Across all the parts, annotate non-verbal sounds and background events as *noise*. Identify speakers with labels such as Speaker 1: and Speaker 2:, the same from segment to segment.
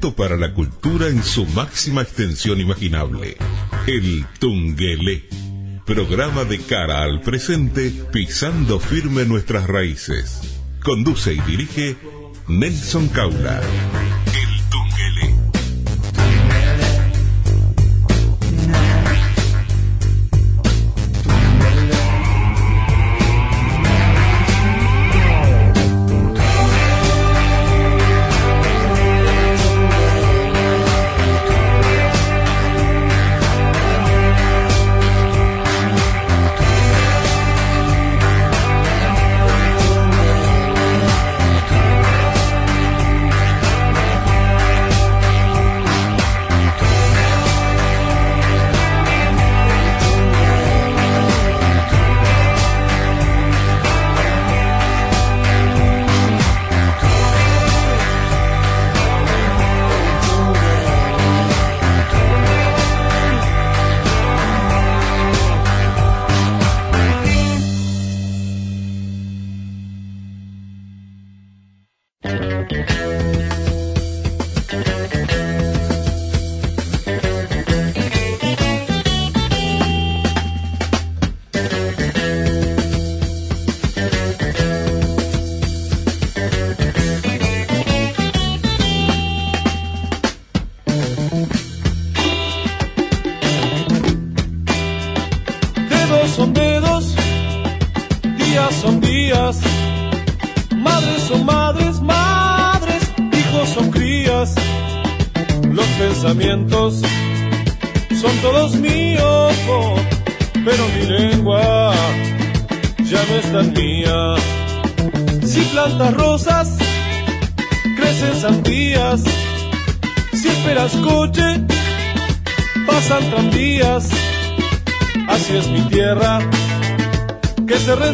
Speaker 1: Para la cultura en su máxima extensión imaginable. El Tungelé. Programa de cara al presente, pisando firme nuestras raíces. Conduce y dirige Nelson Caula.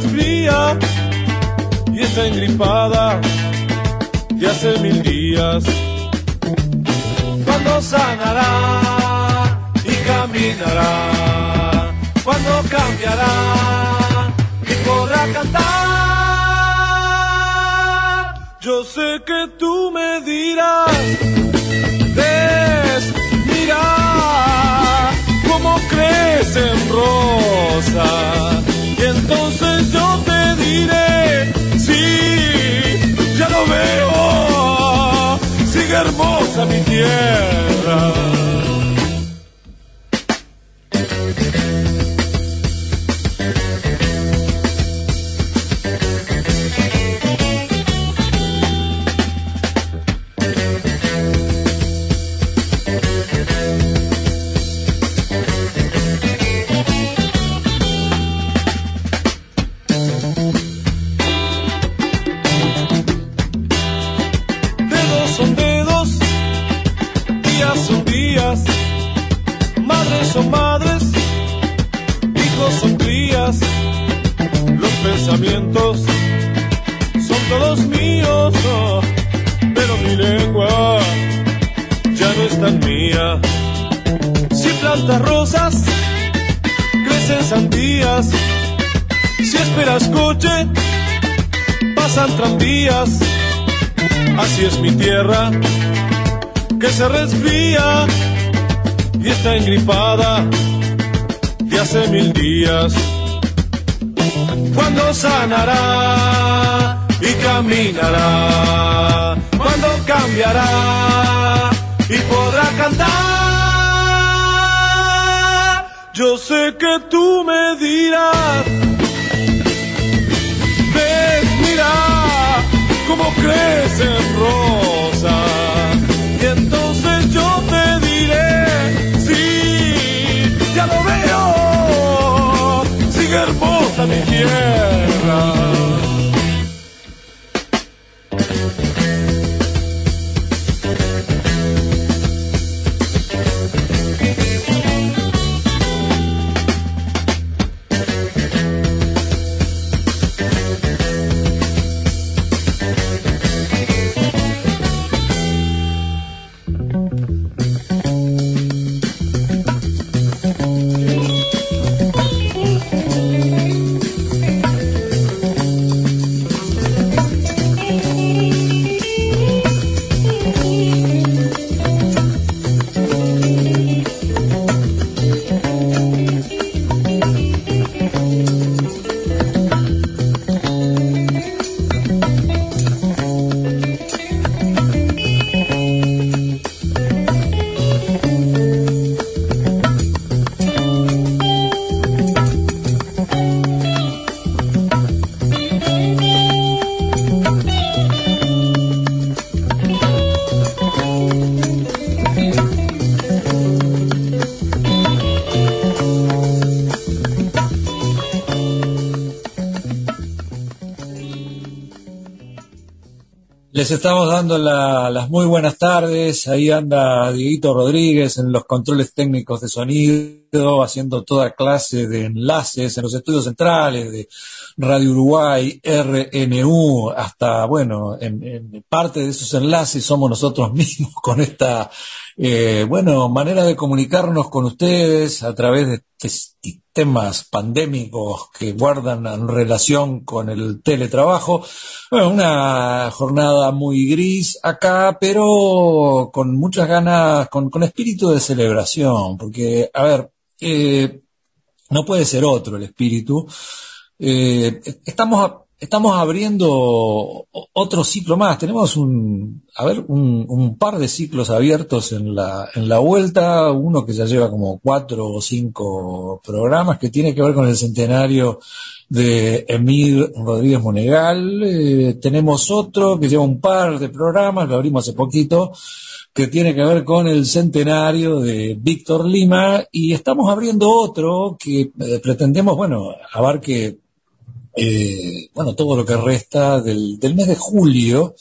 Speaker 1: fría y está engripada de hace mil días. Cuando sanará y caminará, cuando cambiará y podrá cantar. Yo sé que tú me dirás, ves, mira, cómo crecen rosas entonces yo te diré, sí, ya lo veo, sigue hermosa mi tierra. pasan. Así es mi tierra, que se resfría y está engripada de hace mil días. Cuando sanará y caminará, cuando cambiará y podrá cantar. Yo sé que tú me dirás. como crecen rosas. Y entonces yo te diré, sí, ya lo veo, sigue hermosa mi tierra.
Speaker 2: Les estamos dando las muy buenas tardes. Ahí anda Dieguito Rodríguez en los controles técnicos de sonido, haciendo toda clase de enlaces en los estudios centrales de Radio Uruguay, RNU, hasta, bueno, en, parte de esos enlaces somos nosotros mismos *laughs* con esta, eh, bueno, manera de comunicarnos con ustedes a través de temas pandémicos que guardan en relación con el teletrabajo. Bueno, una jornada muy gris acá, pero con muchas ganas, con, espíritu de celebración, porque, a ver, eh, no puede ser otro el espíritu. Eh, estamos estamos abriendo otro ciclo más. Tenemos un, a ver, un, par de ciclos abiertos en la, en la vuelta, uno que ya lleva como cuatro o cinco programas que tiene que ver con el centenario de Emil Rodríguez Monegal. Eh, tenemos otro que lleva un par de programas, lo abrimos hace poquito, que tiene que ver con el centenario de Víctor Lima y estamos abriendo otro que eh, pretendemos, bueno, abarque eh, bueno, todo lo que resta del, del, mes de julio,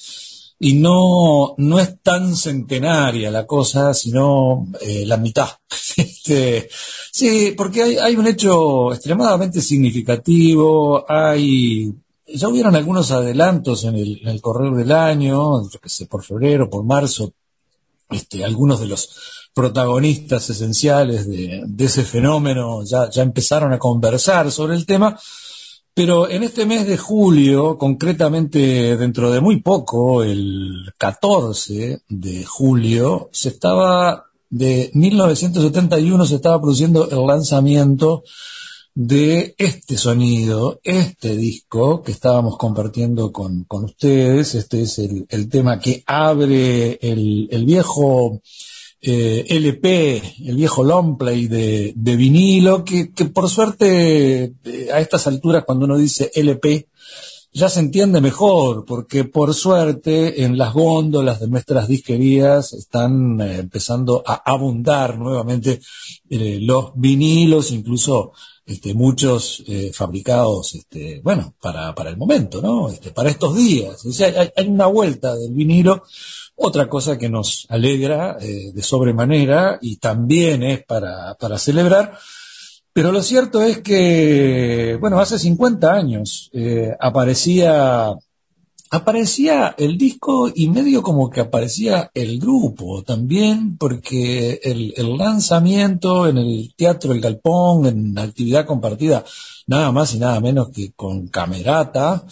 Speaker 2: y no, no es tan centenaria la cosa, sino eh, la mitad. *laughs* este, sí, porque hay, hay un hecho extremadamente significativo, hay ya hubieron algunos adelantos en el, en el correr del año, que sé, por febrero, por marzo, este, algunos de los protagonistas esenciales de, de ese fenómeno ya, ya empezaron a conversar sobre el tema, pero en este mes de julio, concretamente dentro de muy poco, el 14 de julio, se estaba, de 1971 se estaba produciendo el lanzamiento de este sonido, este disco que estábamos compartiendo con, con ustedes. Este es el, el tema que abre el, el viejo eh, LP, el viejo longplay de, de vinilo, que, por suerte eh, a estas alturas cuando uno dice LP ya se entiende mejor, porque por suerte en las góndolas de nuestras disquerías están eh, empezando a abundar nuevamente los vinilos, incluso este, muchos fabricados, este, bueno, para, para el momento, ¿no? Este, para estos días. O sea, hay, hay una vuelta del vinilo otra cosa que nos alegra eh, de sobremanera y también es para, para celebrar, pero lo cierto es que, bueno, hace 50 años eh, aparecía, aparecía el disco y medio como que aparecía el grupo también, porque el, el lanzamiento en el Teatro El Galpón, en actividad compartida, nada más y nada menos que con Camerata,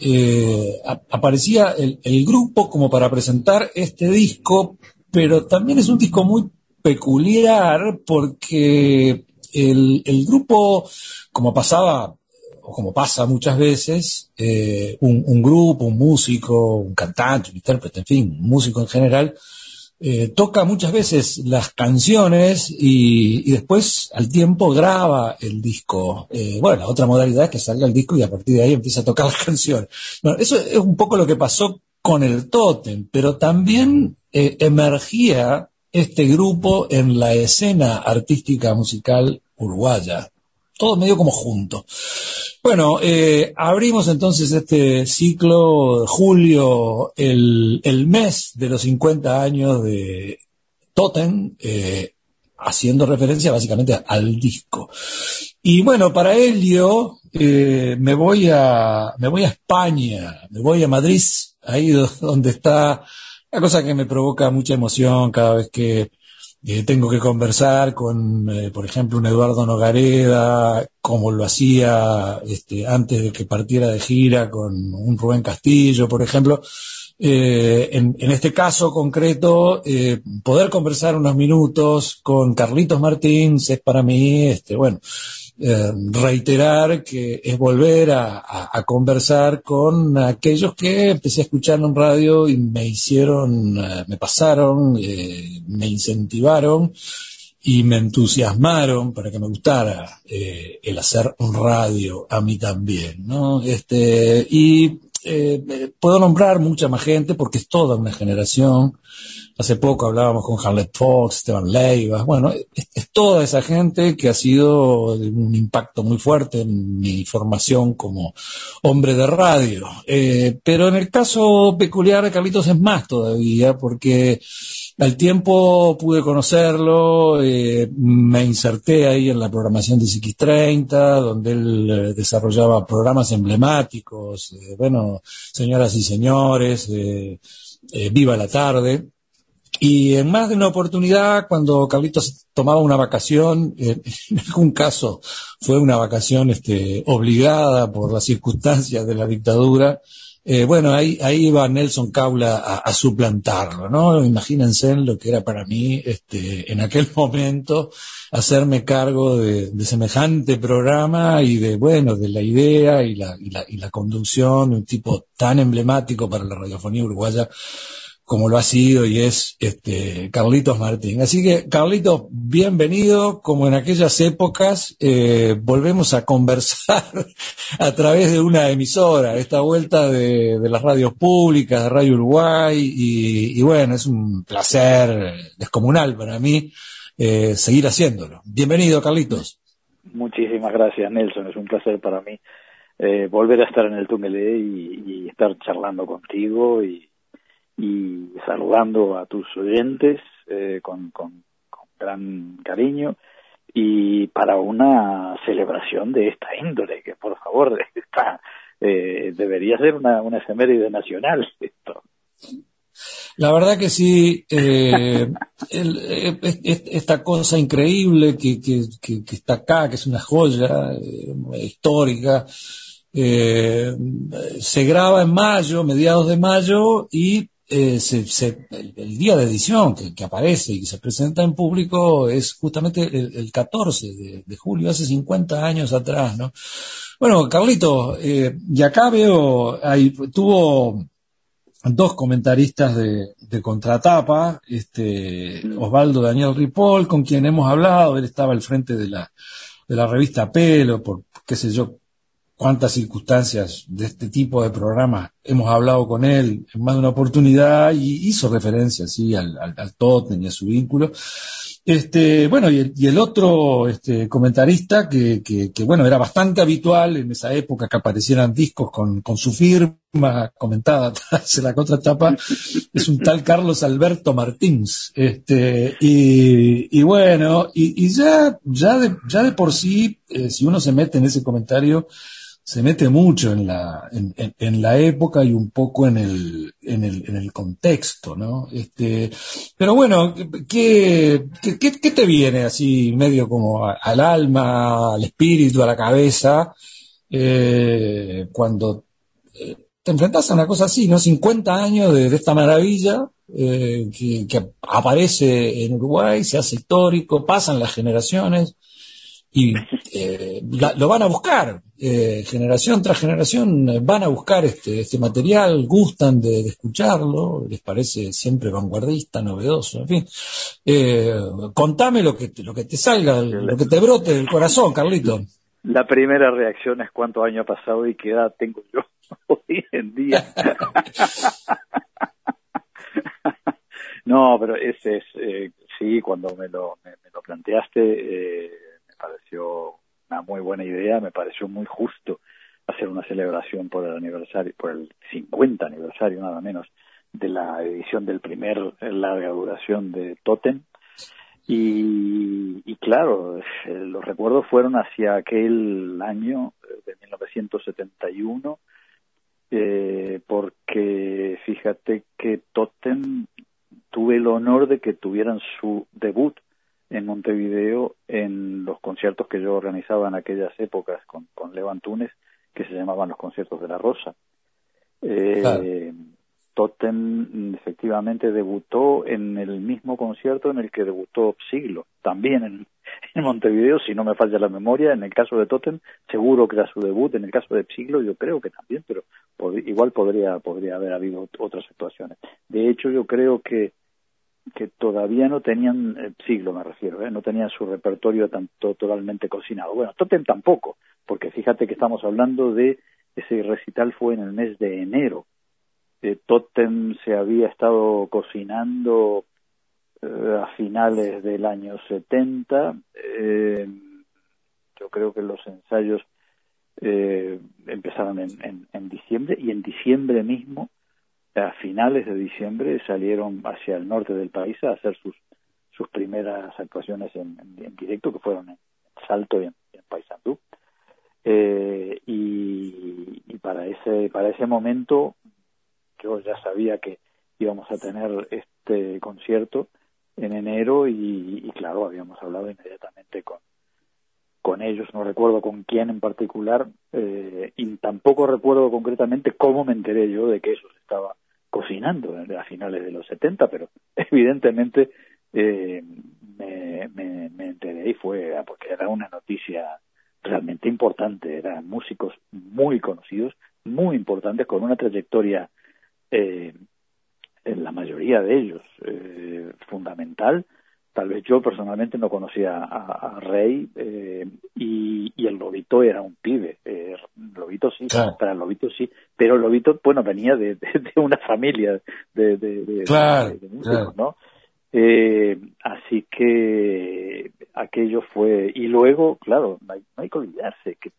Speaker 2: eh, aparecía el, grupo como para presentar este disco, pero también es un disco muy peculiar porque el, grupo, como pasaba o como pasa muchas veces, eh, un, un, grupo, un músico, un cantante, un intérprete, en fin, un músico en general, eh, toca muchas veces las canciones y, después al tiempo graba el disco. Eh, bueno, la otra modalidad es que salga el disco y a partir de ahí empieza a tocar las *laughs* canciones. Bueno, eso es un poco lo que pasó con el Totem, pero también eh, emergía este grupo en la escena artística musical uruguaya. Todo medio como junto. Bueno, eh, abrimos entonces este ciclo, julio, el, el, mes de los 50 años de Totem, eh, haciendo referencia básicamente al disco. Y bueno, para ello eh, me voy a me voy a España, me voy a Madrid, ahí *laughs* donde está la cosa que me provoca mucha emoción cada vez que eh, tengo que conversar con, eh, por ejemplo, un Eduardo Nogareda, como lo hacía este, antes de que partiera de gira con un Rubén Castillo, por ejemplo. Eh, en, este caso concreto, eh, poder conversar unos minutos con Carlitos Martins es para mí, este, bueno, eh, reiterar que es volver a, conversar con aquellos que empecé a escuchar en radio y me hicieron, eh, me pasaron, eh, me incentivaron y me entusiasmaron para que me gustara el hacer un radio a mí también, ¿no? Este, y puedo nombrar mucha más gente porque es toda una generación Hace poco hablábamos con Harlet Fox, Esteban Leiva, bueno, es, toda esa gente que ha sido un impacto muy fuerte en mi formación como hombre de radio. Eh, pero en el caso peculiar de Carlitos es más todavía, porque al tiempo pude conocerlo, eh, me inserté ahí en la programación de CX30, donde él eh, desarrollaba programas emblemáticos, bueno, señoras y señores, Viva la tarde. Y en más de una oportunidad, cuando Carlitos tomaba una vacación, *laughs* en algún caso fue una vacación este, obligada por las circunstancias de la dictadura, eh, bueno, ahí, ahí iba Nelson Caula a, suplantarlo, ¿no? Imagínense lo que era para mí, este, en aquel *laughs* momento, hacerme cargo de, semejante programa y de, bueno, de la idea y la, y la, y la conducción, un tipo tan emblemático para la radiofonía uruguaya como lo ha sido y es este Carlitos Martín. Así que, Carlitos, bienvenido, como en aquellas épocas, eh, volvemos a conversar *laughs* a través de una emisora, esta vuelta de, las radios públicas, de Radio Uruguay, y, bueno, es un placer descomunal para mí eh, seguir haciéndolo. Bienvenido, Carlitos.
Speaker 3: Muchísimas gracias, Nelson, es un placer para mí eh, volver a estar en el túnel y, y estar charlando contigo y y saludando a tus oyentes eh, con, gran cariño y para una celebración de esta índole, que por favor *laughs* está, eh, debería ser una, una efeméride nacional esto.
Speaker 2: La verdad que sí, eh, *laughs* esta cosa increíble que, que, que, está acá, que es una joya histórica, se graba en mayo, mediados de mayo, y eh, el, día de edición que, aparece y que se presenta en público es justamente el, 14 de, julio, hace 50 años atrás, ¿no? Bueno, Carlito, eh, y acá veo, ahí, tuvo dos comentaristas de, contratapa, este, Osvaldo Daniel Ripoll, con quien hemos hablado, él estaba al frente de la, de la revista Pelo, por qué sé yo, cuántas circunstancias de este tipo de programa hemos hablado con él en más de una oportunidad y hizo referencia sí al, al, y a su vínculo. Este, bueno, y el, otro este, comentarista que, que, bueno, era bastante habitual en esa época que aparecieran discos con, con su firma comentada *laughs* en la contratapa, es un tal Carlos Alberto Martins. Este, y, y bueno, y, y, ya, ya de, ya de por sí, eh, si uno se mete en ese comentario, se mete mucho en la, en, la época y un poco en el, en el, en el contexto, ¿no? Este, pero bueno, ¿qué, qué, qué te viene así medio como al alma, al espíritu, a la cabeza, eh, cuando eh, te enfrentas a una cosa así, ¿no? 50 años de, esta maravilla eh, que aparece en Uruguay, se hace histórico, pasan las generaciones, y eh, lo van a buscar, eh, generación tras generación eh, van a buscar este, este material, gustan de, escucharlo, les parece siempre vanguardista, novedoso, en fin. contame lo que, lo que te salga, lo que te brote del corazón, Carlito.
Speaker 3: La primera reacción es cuánto año ha pasado y qué edad tengo yo *laughs* hoy en día. *laughs* no, pero ese es, sí, cuando me lo, me, me lo planteaste, pareció una muy buena idea, me pareció muy justo hacer una celebración por el aniversario, por el 50 aniversario nada menos de la edición del primer larga duración de Totem. Y, claro, eh, los recuerdos fueron hacia aquel año de 1971, eh, porque fíjate que Totem tuve el honor de que tuvieran su debut en Montevideo en los conciertos que yo organizaba en aquellas épocas con, con Leo Antunes, que se llamaban los conciertos de la Rosa. Eh, Totem efectivamente debutó en el mismo concierto en el que debutó Siglo, también en, en, Montevideo, si no me falla la memoria, en el caso de Totem seguro que era su debut, en el caso de Siglo yo creo que también, pero igual podría, podría haber habido otras actuaciones. De hecho yo creo que que todavía no tenían, eh, siglo me refiero, ¿eh? no tenían su repertorio tanto totalmente cocinado. Bueno, Totem tampoco, porque fíjate que estamos hablando de ese recital fue en el mes de enero eh, Totem se había estado cocinando eh, a finales del año 70. Eh, yo creo que los ensayos eh, empezaron en, en, diciembre y en diciembre mismo, a finales de diciembre, salieron hacia el norte del país a hacer sus sus primeras actuaciones en, directo, que fueron en Salto y en, Paysandú. Eh, y, y, para ese para ese momento yo ya sabía que íbamos a tener este concierto en enero y, claro habíamos hablado inmediatamente con con ellos no recuerdo con quién en particular eh, y tampoco recuerdo concretamente cómo me enteré yo de que eso se estaba cocinando a finales de los 70 pero *laughs* evidentemente eh, me, me, enteré y fue ah, porque era una noticia realmente importante, eran músicos muy conocidos, muy importantes, con una trayectoria, eh, en la mayoría de ellos, eh, fundamental. Tal vez yo personalmente no conocía a, Rey eh, y, y, el Lobito era un pibe. Eh, Lobito sí, para el Lobito sí, pero el Lobito, bueno, venía de, de, una familia de, músicos, ¿no? Eh, así que aquello fue, y luego, claro, no hay, que olvidarse, que,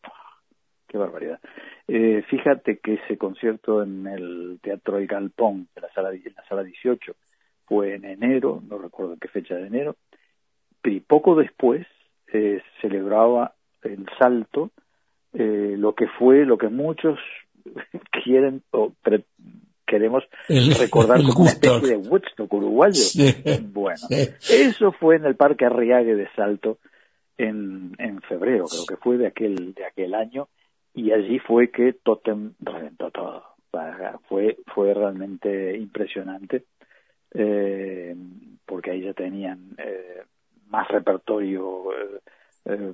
Speaker 3: qué barbaridad. Eh, fíjate que ese concierto en el Teatro El Galpón, en la sala, en la sala 18, fue en enero, no recuerdo qué fecha de enero, y poco después eh, celebraba el salto, eh, lo que fue, lo que muchos *laughs* quieren o queremos recordar como una especie de Woodstock uruguayo. bueno, eso fue en el Parque Arriague de Salto en, en febrero, creo que fue de aquel, de aquel año, y allí fue que Totem reventó todo. Fue, fue realmente impresionante, eh, porque ahí ya tenían eh, más repertorio eh,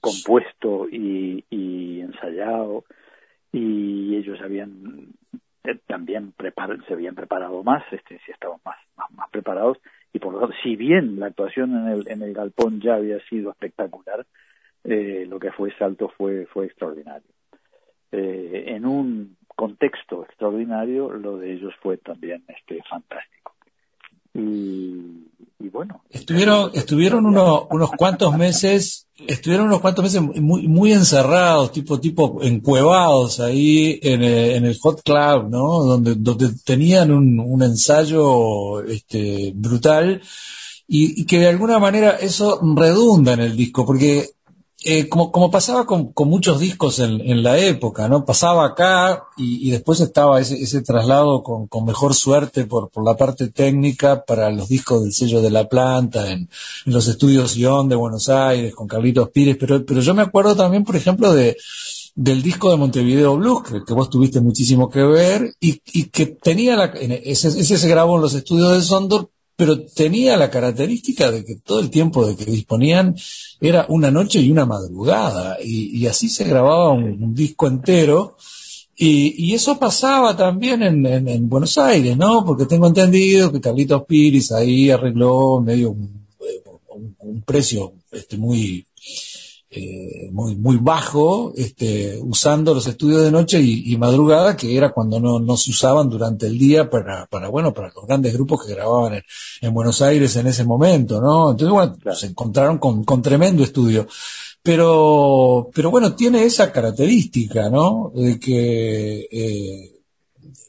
Speaker 3: compuesto y, ensayado, y ellos habían eh, también se habían preparado más, este, si estaban más, más, preparados, y por lo tanto, si bien la actuación en el, en el galpón ya había sido espectacular, eh, lo que fue Salto fue, fue extraordinario. Eh, en un contexto extraordinario, lo de ellos fue también este, fantástico. Y, y bueno.
Speaker 2: Estuvieron, estuvieron unos, unos cuantos meses, estuvieron unos cuantos meses muy, muy encerrados, tipo, tipo encuevados ahí en el, en el Hot Club, ¿no? Donde, donde tenían un, un ensayo, este, brutal. Y, y, que de alguna manera eso redunda en el disco, porque eh, como, como pasaba con, con muchos discos en, en, la época, ¿no? Pasaba acá y, y después estaba ese, ese traslado con, con, mejor suerte por, por la parte técnica para los discos del sello de la planta, en, en los estudios Ion de Buenos Aires, con Carlitos Pires, pero, pero yo me acuerdo también, por ejemplo, de, del disco de Montevideo Blues, que, que vos tuviste muchísimo que ver, y, y que tenía la, ese, ese se grabó en los estudios de Sondor, pero tenía la característica de que todo el tiempo de que disponían era una noche y una madrugada, y, así se grababa un, disco entero, y, eso pasaba también en, en, Buenos Aires, ¿no? Porque tengo entendido que Carlitos Piris ahí arregló medio un, un precio este, muy eh, muy, muy bajo, este, usando los estudios de noche y, madrugada, que era cuando no, no, se usaban durante el día para, para, bueno, para los grandes grupos que grababan en, Buenos Aires en ese momento, ¿no? Entonces, bueno, se encontraron con, con tremendo estudio. Pero, pero bueno, tiene esa característica, ¿no? De que, eh,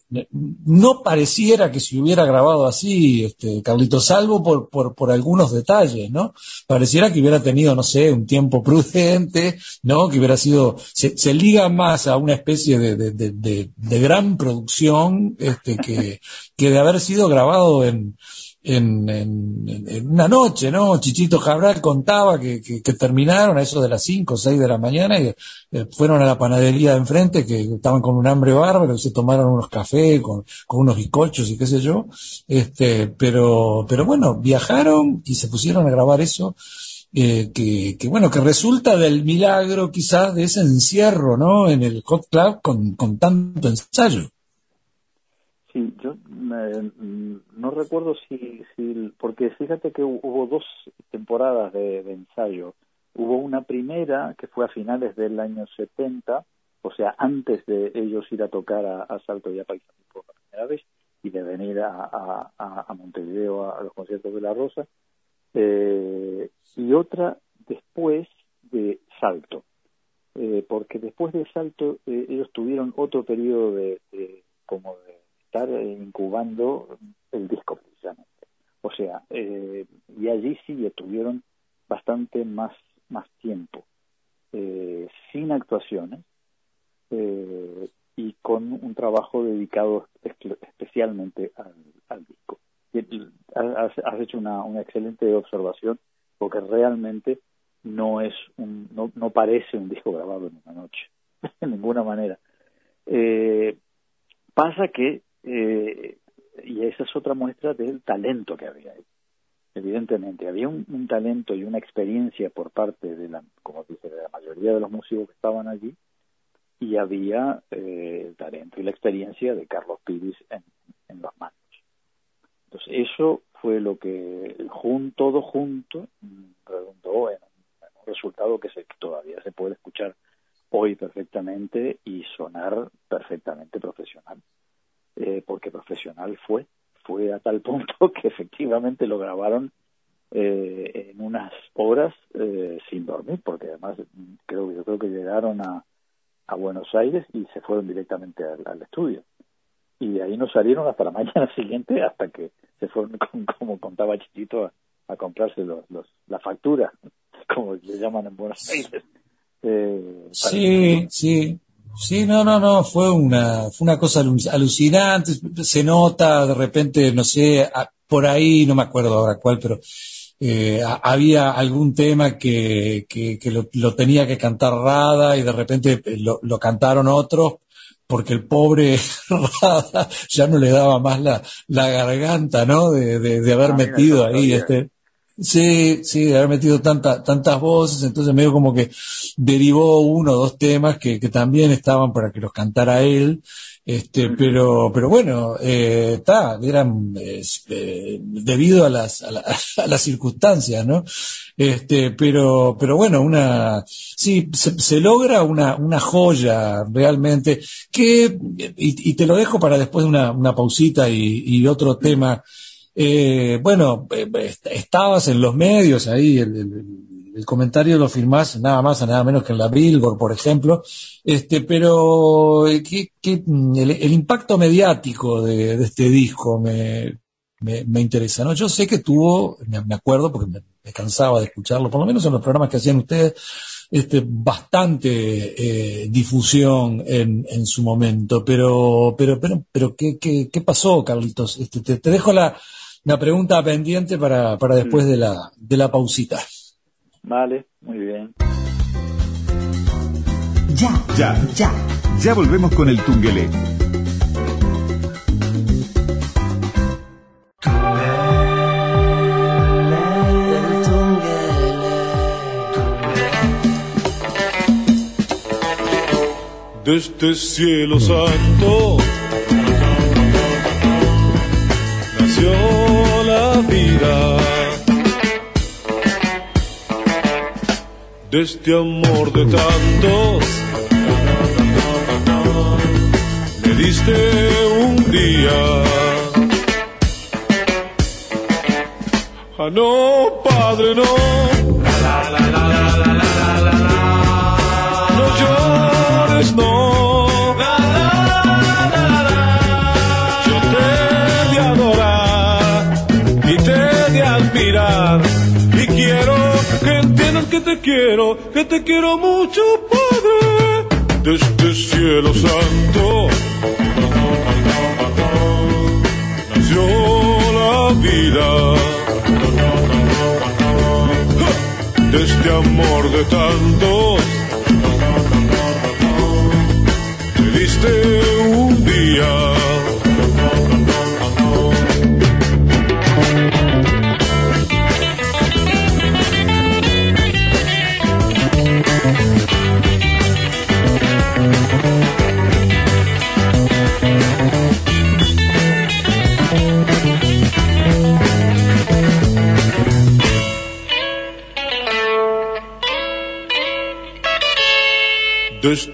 Speaker 2: no pareciera que se hubiera grabado así, este, Carlito, salvo por, por, algunos detalles, ¿no? Pareciera que hubiera tenido, no sé, un tiempo *laughs* prudente, ¿no? Que hubiera sido, se, se liga más a una especie de, de, de, de, gran producción, este, que, que de haber sido grabado en, en, en, una noche, ¿no? Chichito Cabral contaba que, que, terminaron a eso de las 5 o 6 de la mañana y eh, fueron a la panadería de enfrente que estaban con un hambre bárbaro y se tomaron unos cafés con, con unos bizcochos y qué sé yo. Este, pero, pero bueno, viajaron y se pusieron a grabar eso. Eh, que, que, bueno, que resulta del milagro quizás de ese encierro, ¿no? En el Hot Club con, con tanto ensayo.
Speaker 3: Yo mm, no recuerdo si, si, porque fíjate que hubo dos temporadas de, ensayo. Hubo una primera que fue a finales del año 70, o sea, antes de ellos ir a tocar a, Salto y a Paisano por primera vez y de venir a, a, Montevideo a, los conciertos de La Rosa. Eh, y otra después de Salto, eh, porque después de Salto eh, ellos tuvieron otro periodo de, como de estar incubando el disco precisamente. O sea, y allí sí tuvieron bastante más, más tiempo, sin actuaciones, y con un trabajo dedicado especialmente al, disco. has, hecho una, una, excelente observación porque realmente no es un, no, no parece un disco grabado en una noche, *laughs* de ninguna manera. Eh, pasa que, eh, y esa es otra muestra del talento que había ahí. Evidentemente, había un, talento y una experiencia por parte de la, como dije, de la mayoría de los músicos que estaban allí, y había eh, el talento y la experiencia de Carlos Piris en, en los manos. Entonces eso fue lo que todo junto redundó en un, resultado que se, todavía se puede escuchar hoy perfectamente y sonar perfectamente profesional. Eh, porque profesional fue, fue a tal *laughs* punto que efectivamente lo grabaron eh, en unas horas sin dormir, porque además creo yo creo que llegaron a a Buenos Aires y se fueron directamente al, estudio. Y ahí no salieron hasta la *laughs* mañana siguiente, hasta que se fueron, *laughs* como contaba Chichito, a, comprarse los, la factura, como le llaman en Buenos Aires.
Speaker 2: Eh, sí, sí. Sí, no, no, no, fue una, fue una cosa alucinante, se nota de repente, no sé, por ahí, no me acuerdo ahora cuál, pero eh, había algún tema que, que, lo, tenía que cantar Rada y de repente eh, lo, lo cantaron otros porque el pobre *laughs* Rada ya no le daba más la, la garganta, ¿no? De, de, haber ah, metido ahí este... Sí, sí, de haber metido tanta, tantas voces, entonces medio como que derivó uno o dos temas que, que también estaban para que los cantara él, este, pero, pero bueno, está, eh, eran eh, debido a las, *laughs* a, las circunstancias, ¿no? Este, pero, pero bueno, una, sí, se, logra una, una joya realmente que, y, te lo dejo para después de una, una pausita y, y otro tema. Eh, bueno, estabas en los medios ahí, el el comentario lo firmás nada más nada menos que en la Billboard, por ejemplo, este, pero eh, el, impacto mediático de, este disco me, me, interesa, ¿no? Yo sé que tuvo, me, acuerdo porque me, cansaba de escucharlo, por lo menos en los programas que hacían ustedes, este, bastante eh, difusión en, en su momento, pero, pero, pero, pero ¿qué, qué, qué pasó, Carlitos? Este, te, te dejo la, la pregunta pendiente para, para después de la, de la pausita.
Speaker 3: Vale, muy bien.
Speaker 4: Ya, ya, ya. Ya volvemos con el Tungelé.
Speaker 1: Desde cielo santo nació de este amor de tantos. Me diste un día. Ah, no, padre. No te quiero, que te quiero mucho, Padre, desde cielo santo. Nació la vida, de este amor de tantos. Me diste un día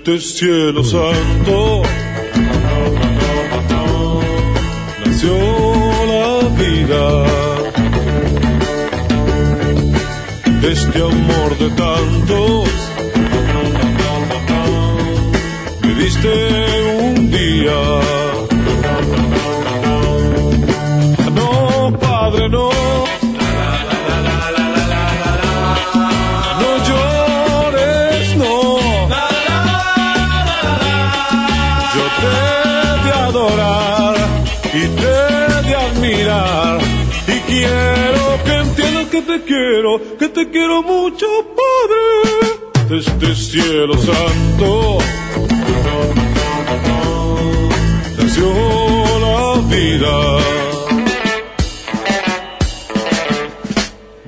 Speaker 1: este cielo santo. nació la vida. De este amor de tantos, me diste que te quiero mucho, Padre. Desde el cielo santo nació la vida.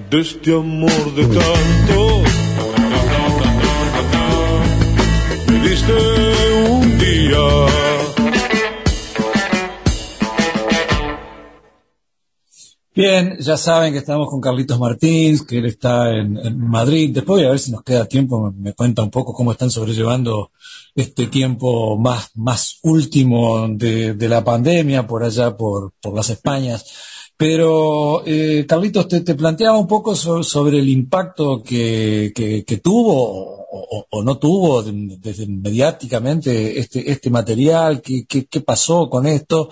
Speaker 1: De este amor de tanto
Speaker 2: Bien, ya saben que estamos con Carlitos Martins, que él está en, Madrid. Después voy a ver si nos queda tiempo, me, cuenta un poco cómo están sobrellevando este tiempo más, más último de, de la pandemia por allá, por, por las Españas. Pero, eh, Carlitos, te, te planteaba un poco so- sobre el impacto que, que, que tuvo o, no tuvo de- desde mediáticamente este, este material, qué, qué, qué pasó con esto,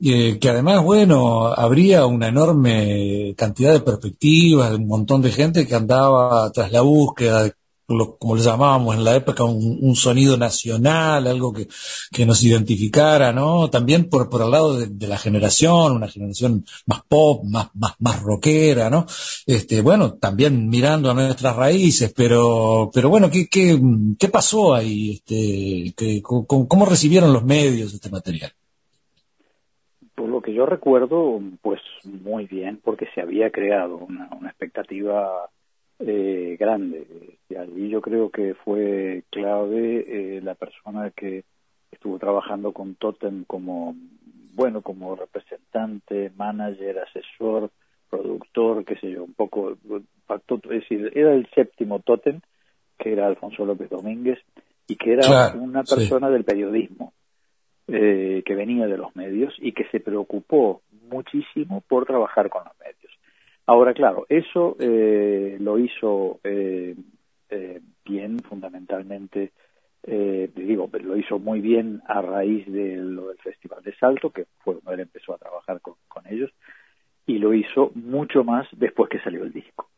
Speaker 2: eh, que además, bueno, habría una enorme cantidad de perspectivas, un montón de gente que andaba tras la búsqueda de lo- como le llamábamos en la época, un, sonido nacional, algo que, que nos identificara, ¿no? También por, por el lado de, la generación, una generación más pop, más, más, más rockera, ¿no? Este, bueno, también mirando a nuestras raíces, pero, pero bueno, ¿qué, qué, qué pasó ahí? Este, ¿Qué- cómo, ¿Cómo recibieron los medios este material?
Speaker 3: Por lo que yo recuerdo, pues muy bien, porque se había creado una, una expectativa eh, grande. Y allí yo creo que fue clave eh, la persona que estuvo trabajando con Totem como, bueno, como representante, manager, asesor, productor, qué sé yo, un poco, es decir, era el séptimo Totem, que era Alfonso López Domínguez, y que era
Speaker 2: Claro,
Speaker 3: una
Speaker 2: sí.
Speaker 3: persona del periodismo eh, que venía de los medios y que se preocupó muchísimo por trabajar con los medios. Ahora, claro, eso eh, lo hizo eh, eh, bien, fundamentalmente, eh, digo, lo hizo muy bien a raíz de lo del Festival de Salto, que fue cuando él empezó a trabajar con, con ellos, y lo hizo mucho más después que salió el disco.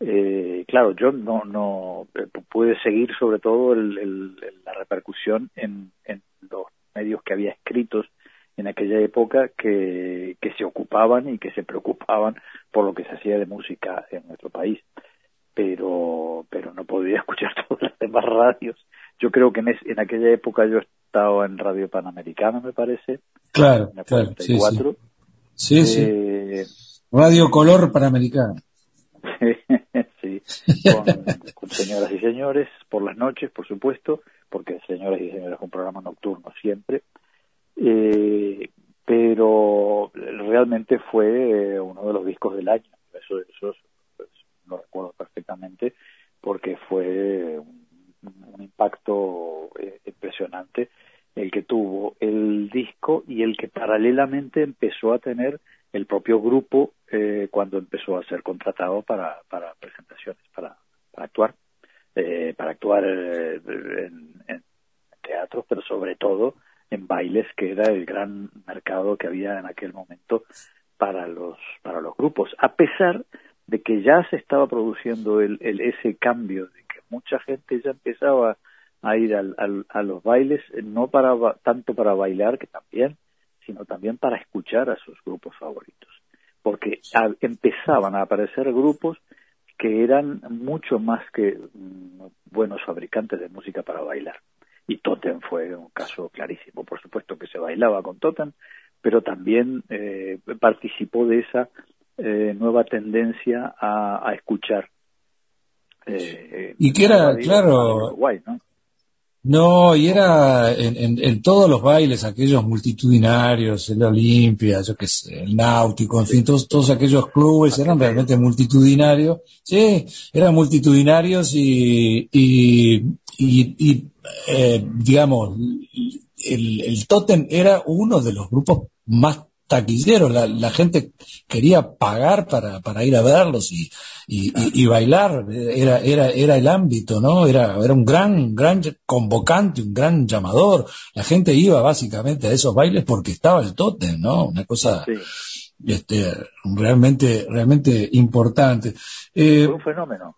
Speaker 3: Eh, claro, yo no, no eh, pude seguir sobre todo el- el- la repercusión en, en los medios que había escritos en aquella época que, que se ocupaban y que se preocupaban por lo que se hacía de música en nuestro país. Pero, pero no podía *laughs* escuchar todas las demás radios. Yo creo que en, es- en aquella época yo estaba en Radio Panamericana, me parece,
Speaker 2: Claro,
Speaker 3: en
Speaker 2: claro, sí, sí.
Speaker 3: 44.
Speaker 2: Sí, sí.
Speaker 3: Eh,
Speaker 2: Radio Color Panamericana. *laughs*
Speaker 3: sí, con, con señoras y señores, por las noches, por supuesto, porque señoras y señores es un programa nocturno siempre. Eh, pero realmente fue eh, uno de los discos del año. Eso, eso pues, lo recuerdo perfectamente porque fue un, impacto eh, impresionante el que tuvo el disco y el que paralelamente empezó a tener el propio grupo eh, cuando empezó a ser contratado para, para presentaciones, para, para actuar, eh, para actuar eh, en, en teatros, pero sobre todo en bailes, que era el gran mercado que había en aquel momento para los para los grupos, a pesar de que ya se estaba produciendo el, el ese cambio de que mucha gente ya empezaba a ir al, al, a los bailes no para tanto para bailar que también sino también para escuchar a sus grupos favoritos. Porque empezaban a aparecer grupos que eran mucho más que mm, buenos fabricantes de música para bailar y Totem fue un caso clarísimo por supuesto que se bailaba con Totem pero también eh, participó de esa eh, nueva tendencia a, a escuchar eh,
Speaker 2: Y que era, claro,
Speaker 3: Uruguay, ¿no?
Speaker 2: No, y era en, en, todos los bailes, aquellos multitudinarios, el Olimpia, yo qué sé, el Náutico, en fin, todos, aquellos clubes eran realmente multitudinarios. Sí, eran multitudinarios y, y, y, y, eh, digamos, el, el Totem era uno de los grupos más taquilleros, la, gente quería pagar para, para ir a verlos y, y, bailar, era, era, era el ámbito, ¿no? Era, era un gran, gran convocante, un gran llamador. La gente iba básicamente a esos bailes porque estaba el tótem, ¿no? Una cosa este, realmente, realmente importante.
Speaker 3: Eh, un fenómeno.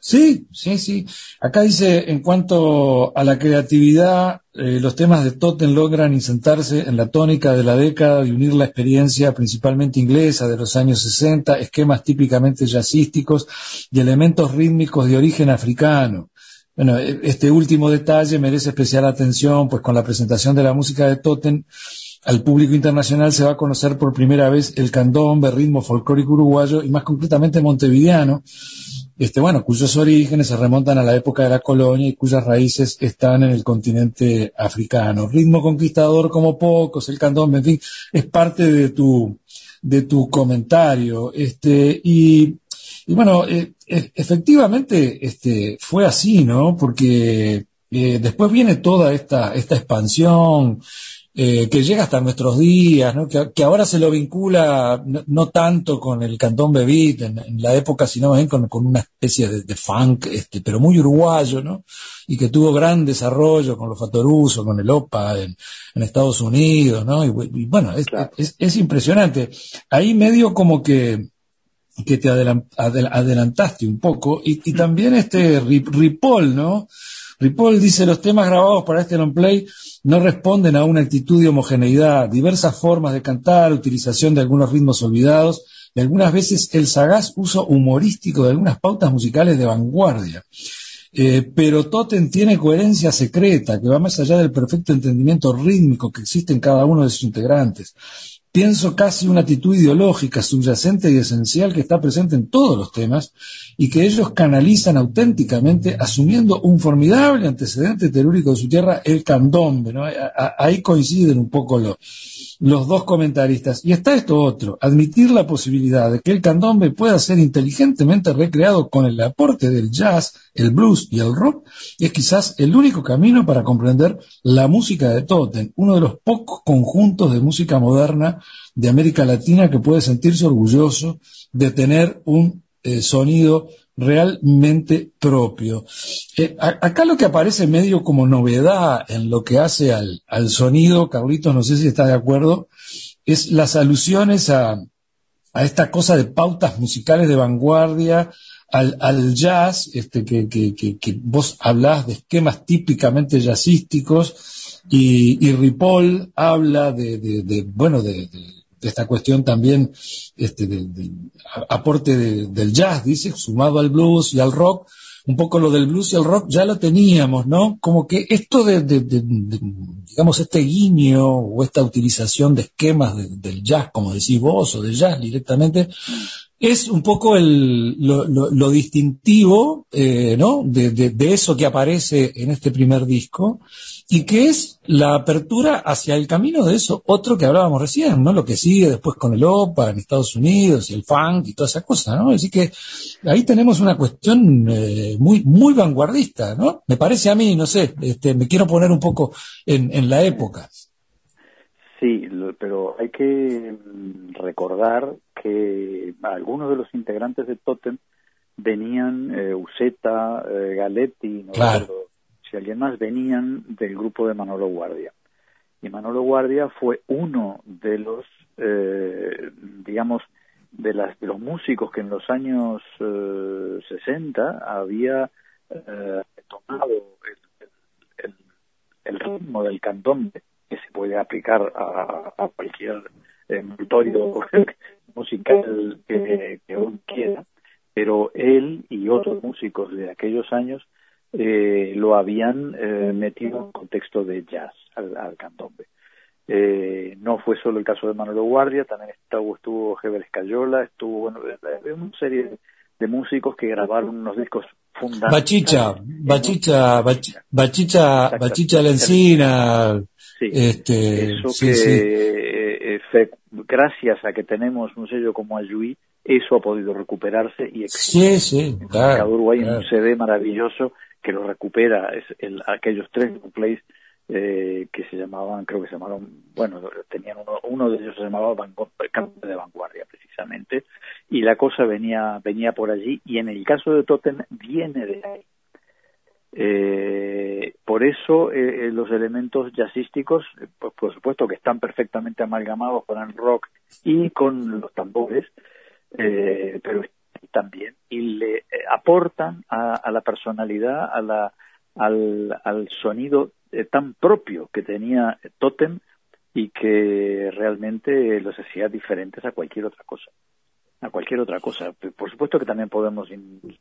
Speaker 2: Sí, sí, sí. Acá dice, en cuanto a la creatividad, eh, los temas de Totten logran insentarse en la tónica de la década y unir la experiencia principalmente inglesa de los años 60, esquemas típicamente jazzísticos y elementos rítmicos de origen africano. Bueno, e, este último detalle merece especial atención, pues con la presentación de la música de Totten al público internacional se va a conocer por primera vez el candombe, ritmo folclórico uruguayo y más concretamente montevideano, este, bueno, cuyos orígenes se remontan a la época de la colonia y cuyas raíces están en el continente africano. Ritmo conquistador como pocos, el candombe, en fin, es parte de tu, de comentario. Este, y, y bueno, eh, e, efectivamente, este, fue así, ¿no? Porque eh, después viene toda esta, esta expansión, eh, que llega hasta nuestros días, ¿no? que, ahora se lo vincula no, tanto con el cantón Bebit en, la época, sino bien con, una especie de, funk, este, pero muy uruguayo, ¿no? y que tuvo gran desarrollo con los Fatoruso, con el OPA en, Estados Unidos, ¿no? y, bueno, es, impresionante. Ahí medio como que que te adelantaste un poco, y, y también este Ripoll, ¿no? Ripoll dice, los temas grabados para este long play no responden a una actitud de homogeneidad, diversas formas de cantar, utilización de algunos ritmos olvidados. Y algunas veces el sagaz uso humorístico de algunas pautas musicales de vanguardia. Eh, pero Totem tiene coherencia secreta que va más allá del perfecto entendimiento rítmico que existe en cada uno de sus integrantes pienso casi una actitud ideológica subyacente y esencial que está presente en todos los temas y que ellos canalizan auténticamente asumiendo un formidable antecedente telúrico de su tierra, el candombe. Ahí coinciden un poco los, los dos comentaristas. Y está esto otro, admitir la posibilidad de que el candombe pueda ser inteligentemente recreado con el aporte del jazz, el blues y el rock, es quizás el único camino para comprender la música de Totem, uno de los pocos conjuntos de música moderna de América Latina que puede sentirse orgulloso de tener un eh, sonido realmente propio. Eh, acá lo que aparece medio como novedad en lo que hace al, al, sonido, Carlitos, no sé si está de acuerdo, es las alusiones a, a esta cosa de pautas musicales de vanguardia, al, al jazz, este, que, que, que, vos hablás de esquemas típicamente jazzísticos, y, y Ripoll habla de, de, de bueno, de esta cuestión también este, del, aporte del jazz, dice, sumado al blues y al rock, un poco lo del blues y el rock ya lo teníamos, ¿no? Como que esto de, digamos, este guiño o esta utilización de esquemas del jazz, como decís vos, o del jazz directamente, es un poco el, lo, lo, distintivo, eh, ¿no? De, de, eso que aparece en este primer disco y que es la apertura hacia el camino de eso otro que hablábamos recién, ¿no? Lo que sigue después con el OPA en Estados Unidos y el funk y toda esa cosa, ¿no? Así que ahí tenemos una cuestión eh, muy muy vanguardista, ¿no? Me parece a mí, no sé, este, me quiero poner un poco en, en la época.
Speaker 3: Sí, pero hay que mm, recordar que algunos de los integrantes de Totem venían, eh, Uceta, eh, Galetti, no recuerdo si alguien más, venían del grupo de Manolo Guardia. Y Manolo Guardia fue uno de los, eh, digamos, de, las, de los músicos que en los años 60 había tomado el, el, ritmo del cantón que se puede aplicar a, a cualquier envoltorio *laughs* musical que, que uno quiera, pero él y otros músicos de aquellos años eh, lo habían eh, metido en contexto de jazz al, al candombe. Eh, no fue solo el caso de Manolo Guardia, también estuvo, estuvo Heber Escayola, estuvo bueno, una serie de músicos que grabaron unos discos fundamentales.
Speaker 2: Bachicha, Bachicha, Bachicha, Bachicha Lencina.
Speaker 3: Sí, este, eso que eh, eh, gracias a que tenemos un sello como Ayui, eso ha podido recuperarse y
Speaker 2: sí, sí,
Speaker 3: claro, Uruguay un CD maravilloso que lo recupera es el, aquellos tres plays eh, que se llamaban, creo que se llamaron, bueno, tenían uno, uno de ellos se llamaba Cantante de Vanguardia precisamente, y la cosa venía, venía por allí, y en el caso de Totem viene de ahí. Eh, por eso eh, los elementos jazzísticos, pues, por supuesto que están perfectamente amalgamados con el rock y con los tambores, pero también y le aportan a, a, la personalidad, a la, al, al sonido eh, tan propio que tenía Totem y que realmente los hacía diferentes a cualquier otra cosa a cualquier otra cosa. Por supuesto que también podemos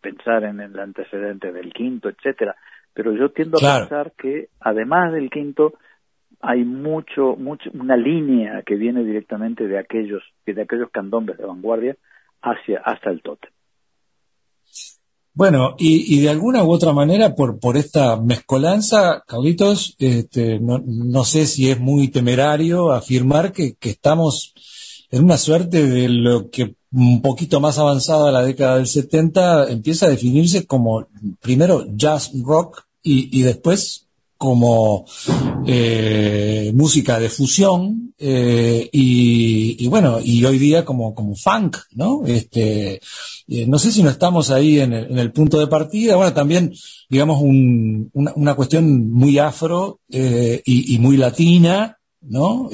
Speaker 3: pensar en el antecedente del quinto, etcétera, pero yo tiendo a pensar que además del quinto hay mucho, mucho, una línea que viene directamente de aquellos, de aquellos candombres de vanguardia hacia hasta el totem.
Speaker 2: Bueno, y, de alguna u otra manera, por, por esta mezcolanza, Carlitos, este, no, no sé si es muy temerario afirmar que, que estamos en una suerte de lo que un poquito más avanzada la década del 70 empieza a definirse como primero jazz rock y, y después como eh, música de fusión eh, y, bueno y hoy día como como funk no este eh, no sé si no estamos ahí en el, en el, punto de partida. Bueno también digamos un, una, una, cuestión muy afro y, y, muy latina no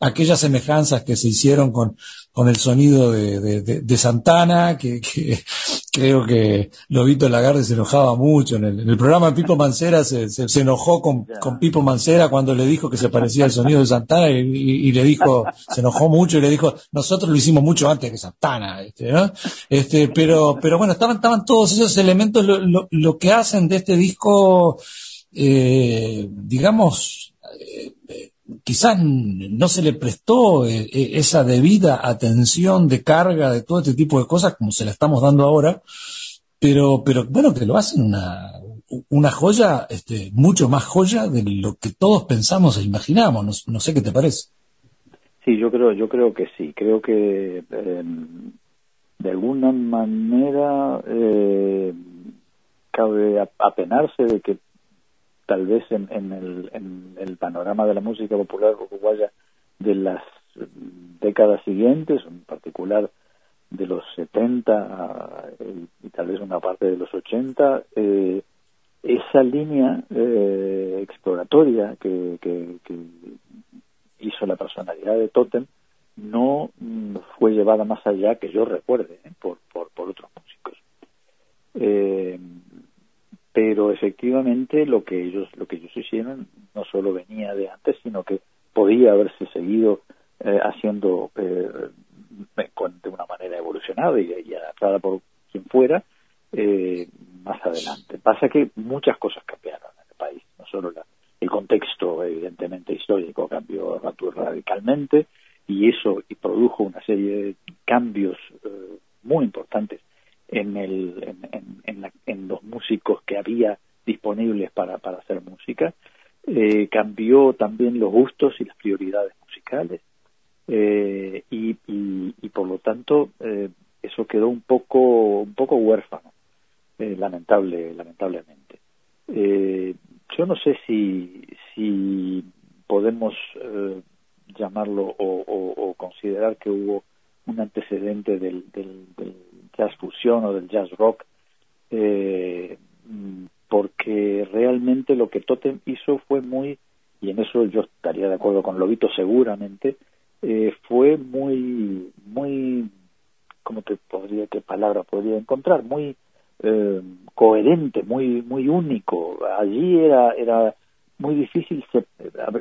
Speaker 2: aquellas semejanzas que se hicieron con con el sonido de, de, Santana, que, *laughs* creo que Lobito Lagarde se enojaba mucho. En el, programa Pipo Mancera se, se, enojó con, con, Pipo Mancera cuando le dijo que se parecía al sonido de Santana y, le dijo, se enojó mucho y le dijo, nosotros lo hicimos mucho antes que Santana. Este, ¿no? este, pero, pero bueno, estaban, estaban todos esos elementos lo, lo, lo que hacen de este disco, eh, digamos, eh, quizás no se le prestó eh, eh, esa debida atención de carga de todo este tipo de cosas como se la estamos dando ahora, pero, pero bueno, que lo hacen una, una joya, este, mucho más joya de lo que todos pensamos e imaginamos. No, sé qué te parece.
Speaker 3: Sí, yo creo, yo creo que sí. Creo que em, de alguna manera eh, cabe apenarse de que tal vez en, en, el, en el panorama de la música popular uruguaya de las décadas siguientes, en particular de los 70 y, tal vez una parte de los 80, eh, esa línea eh, exploratoria que, que, hizo la personalidad de Totem no fue llevada más allá que yo recuerde ¿eh? por, por, por, otros músicos. Eh, pero efectivamente lo que ellos lo que ellos hicieron no solo venía de antes sino que podía haberse seguido eh, haciendo eh, de una manera evolucionada y, adaptada por quien fuera eh, más adelante. Pasa que muchas cosas cambiaron en el país no solo el contexto evidentemente histórico cambió radicalmente y eso y produjo una serie de cambios muy importantes en, el, músicos que había disponibles para, para hacer música, eh, cambió también los gustos y las prioridades musicales. Eh, y, y, por lo tanto eh, eso quedó un poco un poco huérfano lamentable lamentablemente. Yo no sé si si podemos llamarlo o, o, considerar que hubo un antecedente del, del jazz fusión o del jazz rock, eh, porque realmente lo que Totem hizo fue muy, y en eso yo estaría de acuerdo con Lobito seguramente, eh, fue muy, muy, ¿cómo te podría, qué palabra podría encontrar? Muy eh, coherente, muy, muy único. Allí era, era muy difícil,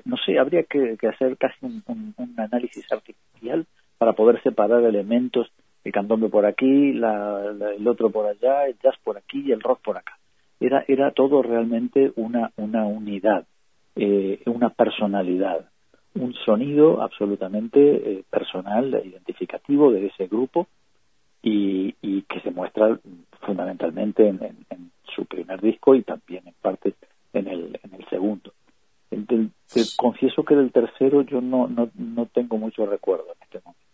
Speaker 3: no sé, habría que, hacer casi un análisis artificial para poder separar elementos el candombe por aquí, el otro por allá, el jazz por aquí y el rock por acá. Era, era todo realmente una, una unidad, eh, una personalidad, un sonido absolutamente eh, personal, identificativo de ese grupo y, que se muestra fundamentalmente en, su primer disco y también en parte en el, en el segundo. te confieso que del tercero yo no, no, no tengo mucho recuerdo en este momento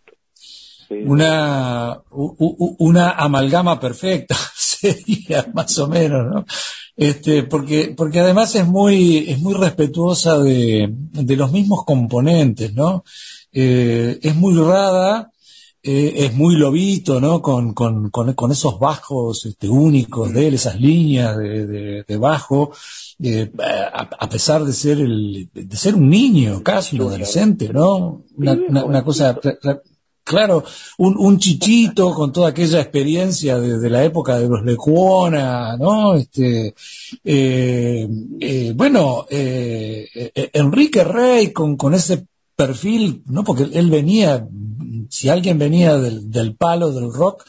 Speaker 2: una, una amalgama perfecta *laughs* sería más o menos, ¿no? Este, porque, porque además es muy, es muy respetuosa de, de los mismos componentes, ¿no? Eh, es muy rara, eh, es muy lobito, ¿no? Con, con, con, esos bajos este, únicos de él, esas líneas de, de, bajo, eh, a, pesar de ser el, de ser un niño, casi un adolescente, ¿no? Una, una, cosa, claro, un, un, chichito con toda aquella experiencia de, la época de los Lecuona, ¿no? Este, eh, bueno, Enrique Rey con, con ese perfil, ¿no? Porque él venía, si alguien venía del, del palo del rock,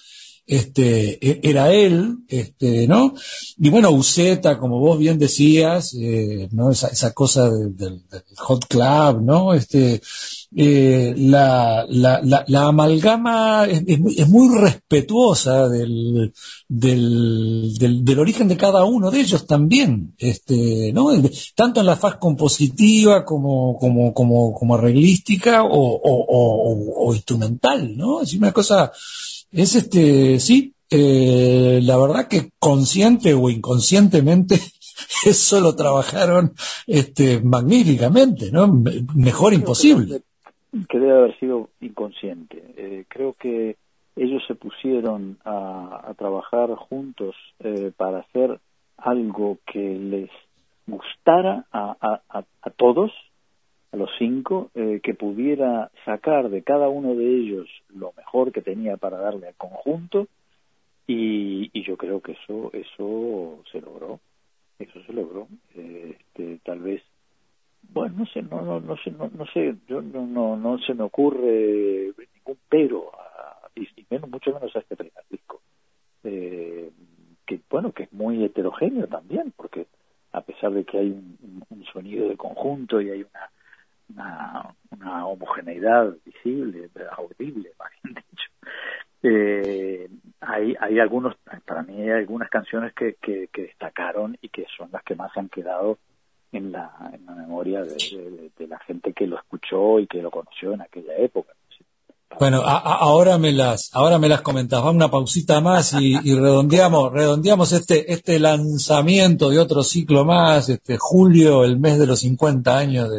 Speaker 2: este, e, era él, este, ¿no? Y bueno, Uceta, como vos bien decías, eh, ¿no? Esa, esa cosa del, hot club, ¿no? Este, eh, la, la, la, amalgama es, es, muy, respetuosa del, del, del, origen de cada uno de ellos también, este, ¿no? Tanto en la faz compositiva como, como, como, como arreglística o, o, o, o instrumental, ¿no? Es una cosa, es este, sí, eh, la verdad que consciente o inconscientemente *laughs* eso lo trabajaron este, magníficamente, ¿no? Mejor imposible.
Speaker 3: Que debe haber sido inconsciente. Eh, creo que ellos se pusieron a, trabajar juntos eh, para hacer algo que les gustara a, a, todos a los cinco, eh, que pudiera sacar de cada uno de ellos lo mejor que tenía para darle al conjunto y, y yo creo que eso eso se logró eso se logró eh, este, tal vez bueno no sé no no no sé no, no sé yo no, no no se me ocurre ningún pero y, menos mucho menos a este primer disco eh, que bueno que es muy heterogéneo también porque a pesar de que hay un sonido de conjunto y hay una una, una homogeneidad visible, audible, *laughs* más bien dicho. Eh, hay, hay algunos, para mí hay algunas canciones que, que, destacaron y que son las que más han quedado en la, en la memoria de, la gente que lo escuchó y que lo conoció en aquella época.
Speaker 2: Bueno, ahora me las, ahora me las comentas. Vamos una pausita más y, redondeamos, redondeamos este, este lanzamiento de otro ciclo más, este julio, el mes de los 50 años